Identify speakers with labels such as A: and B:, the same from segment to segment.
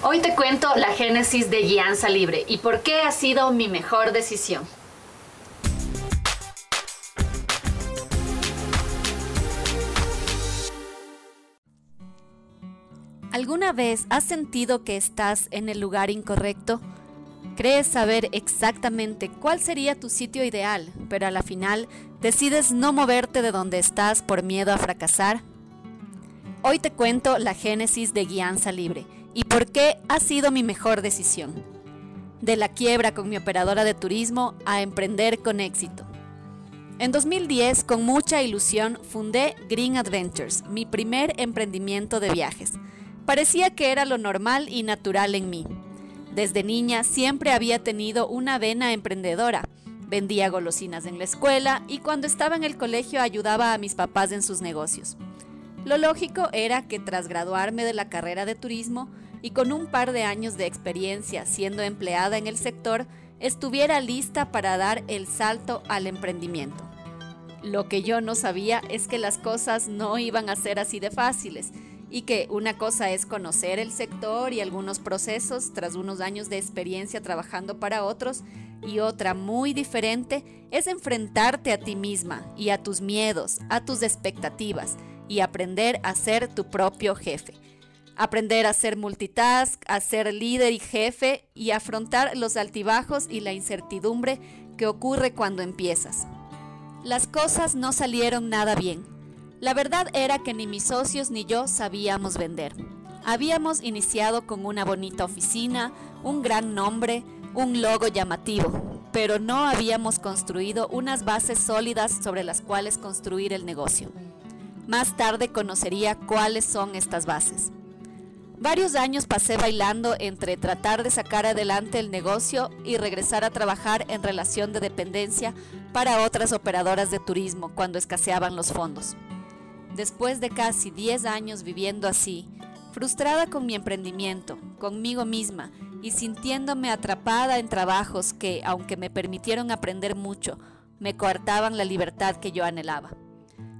A: Hoy te cuento la génesis de Guianza Libre y por qué ha sido mi mejor decisión. ¿Alguna vez has sentido que estás en el lugar incorrecto? Crees saber exactamente cuál sería tu sitio ideal, pero a la final decides no moverte de donde estás por miedo a fracasar. Hoy te cuento la génesis de Guianza Libre y por qué ha sido mi mejor decisión. De la quiebra con mi operadora de turismo a emprender con éxito. En 2010, con mucha ilusión, fundé Green Adventures, mi primer emprendimiento de viajes. Parecía que era lo normal y natural en mí. Desde niña siempre había tenido una vena emprendedora. Vendía golosinas en la escuela y cuando estaba en el colegio ayudaba a mis papás en sus negocios. Lo lógico era que tras graduarme de la carrera de turismo y con un par de años de experiencia siendo empleada en el sector, estuviera lista para dar el salto al emprendimiento. Lo que yo no sabía es que las cosas no iban a ser así de fáciles y que una cosa es conocer el sector y algunos procesos tras unos años de experiencia trabajando para otros y otra muy diferente es enfrentarte a ti misma y a tus miedos, a tus expectativas y aprender a ser tu propio jefe. Aprender a ser multitask, a ser líder y jefe y afrontar los altibajos y la incertidumbre que ocurre cuando empiezas. Las cosas no salieron nada bien. La verdad era que ni mis socios ni yo sabíamos vender. Habíamos iniciado con una bonita oficina, un gran nombre, un logo llamativo, pero no habíamos construido unas bases sólidas sobre las cuales construir el negocio. Más tarde conocería cuáles son estas bases. Varios años pasé bailando entre tratar de sacar adelante el negocio y regresar a trabajar en relación de dependencia para otras operadoras de turismo cuando escaseaban los fondos. Después de casi 10 años viviendo así, frustrada con mi emprendimiento, conmigo misma y sintiéndome atrapada en trabajos que, aunque me permitieron aprender mucho, me coartaban la libertad que yo anhelaba.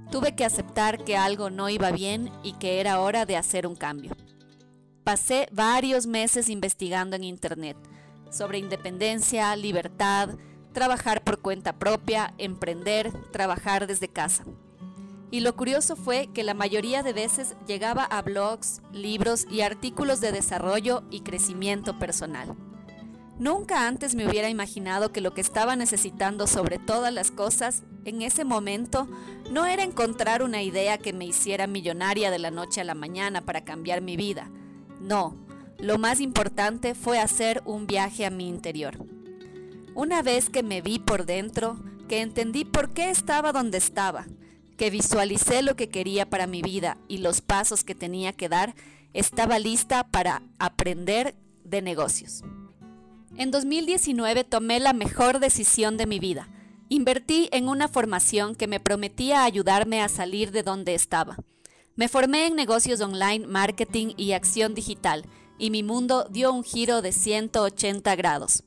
A: Tuve que aceptar que algo no iba bien y que era hora de hacer un cambio. Pasé varios meses investigando en Internet sobre independencia, libertad, trabajar por cuenta propia, emprender, trabajar desde casa. Y lo curioso fue que la mayoría de veces llegaba a blogs, libros y artículos de desarrollo y crecimiento personal. Nunca antes me hubiera imaginado que lo que estaba necesitando sobre todas las cosas en ese momento no era encontrar una idea que me hiciera millonaria de la noche a la mañana para cambiar mi vida. No, lo más importante fue hacer un viaje a mi interior. Una vez que me vi por dentro, que entendí por qué estaba donde estaba, que visualicé lo que quería para mi vida y los pasos que tenía que dar, estaba lista para aprender de negocios. En 2019 tomé la mejor decisión de mi vida. Invertí en una formación que me prometía ayudarme a salir de donde estaba. Me formé en negocios online, marketing y acción digital, y mi mundo dio un giro de 180 grados.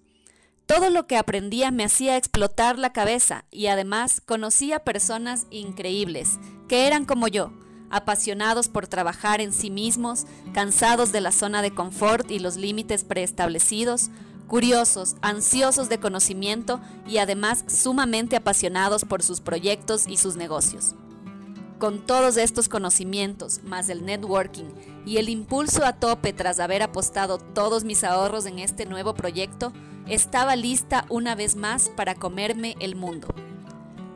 A: Todo lo que aprendía me hacía explotar la cabeza y además conocía personas increíbles, que eran como yo, apasionados por trabajar en sí mismos, cansados de la zona de confort y los límites preestablecidos, curiosos, ansiosos de conocimiento y además sumamente apasionados por sus proyectos y sus negocios. Con todos estos conocimientos, más el networking y el impulso a tope tras haber apostado todos mis ahorros en este nuevo proyecto, estaba lista una vez más para comerme el mundo.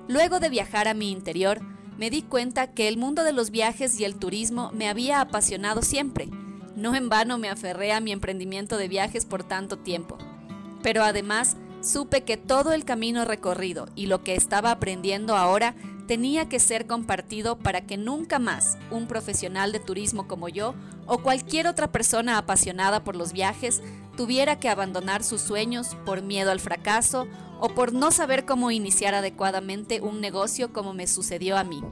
A: Luego de viajar a mi interior, me di cuenta que el mundo de los viajes y el turismo me había apasionado siempre, no en vano me aferré a mi emprendimiento de viajes por tanto tiempo, pero además supe que todo el camino recorrido y lo que estaba aprendiendo ahora tenía que ser compartido para que nunca más un profesional de turismo como yo o cualquier otra persona apasionada por los viajes tuviera que abandonar sus sueños por miedo al fracaso o por no saber cómo iniciar adecuadamente un negocio como me sucedió a mí.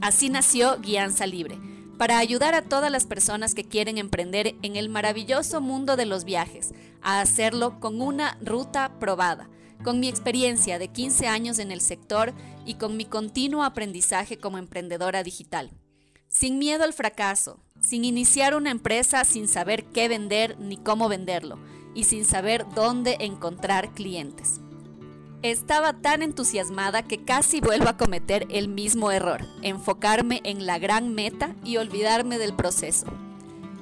A: Así nació Guianza Libre para ayudar a todas las personas que quieren emprender en el maravilloso mundo de los viajes, a hacerlo con una ruta probada, con mi experiencia de 15 años en el sector y con mi continuo aprendizaje como emprendedora digital. Sin miedo al fracaso, sin iniciar una empresa sin saber qué vender ni cómo venderlo y sin saber dónde encontrar clientes. Estaba tan entusiasmada que casi vuelvo a cometer el mismo error, enfocarme en la gran meta y olvidarme del proceso.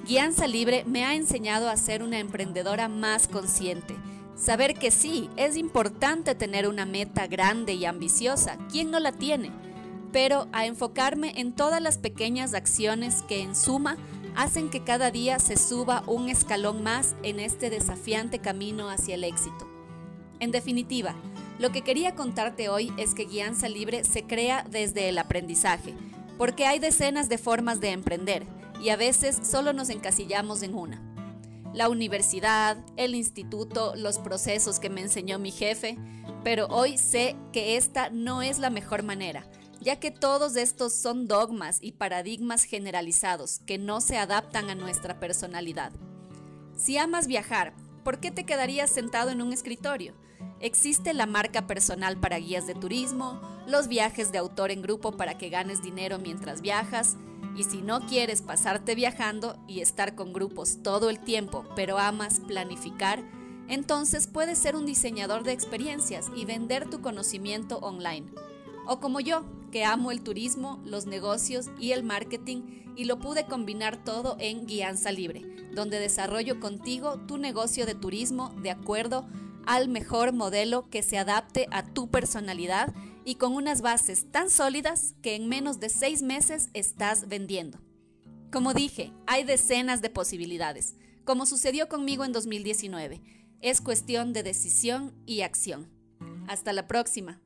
A: Guianza Libre me ha enseñado a ser una emprendedora más consciente, saber que sí, es importante tener una meta grande y ambiciosa, ¿quién no la tiene? Pero a enfocarme en todas las pequeñas acciones que en suma hacen que cada día se suba un escalón más en este desafiante camino hacia el éxito. En definitiva, lo que quería contarte hoy es que Guianza Libre se crea desde el aprendizaje, porque hay decenas de formas de emprender y a veces solo nos encasillamos en una. La universidad, el instituto, los procesos que me enseñó mi jefe, pero hoy sé que esta no es la mejor manera, ya que todos estos son dogmas y paradigmas generalizados que no se adaptan a nuestra personalidad. Si amas viajar, ¿por qué te quedarías sentado en un escritorio? Existe la marca personal para guías de turismo, los viajes de autor en grupo para que ganes dinero mientras viajas, y si no quieres pasarte viajando y estar con grupos todo el tiempo, pero amas planificar, entonces puedes ser un diseñador de experiencias y vender tu conocimiento online. O como yo, que amo el turismo, los negocios y el marketing y lo pude combinar todo en Guianza Libre, donde desarrollo contigo tu negocio de turismo de acuerdo al mejor modelo que se adapte a tu personalidad y con unas bases tan sólidas que en menos de seis meses estás vendiendo. Como dije, hay decenas de posibilidades, como sucedió conmigo en 2019. Es cuestión de decisión y acción. Hasta la próxima.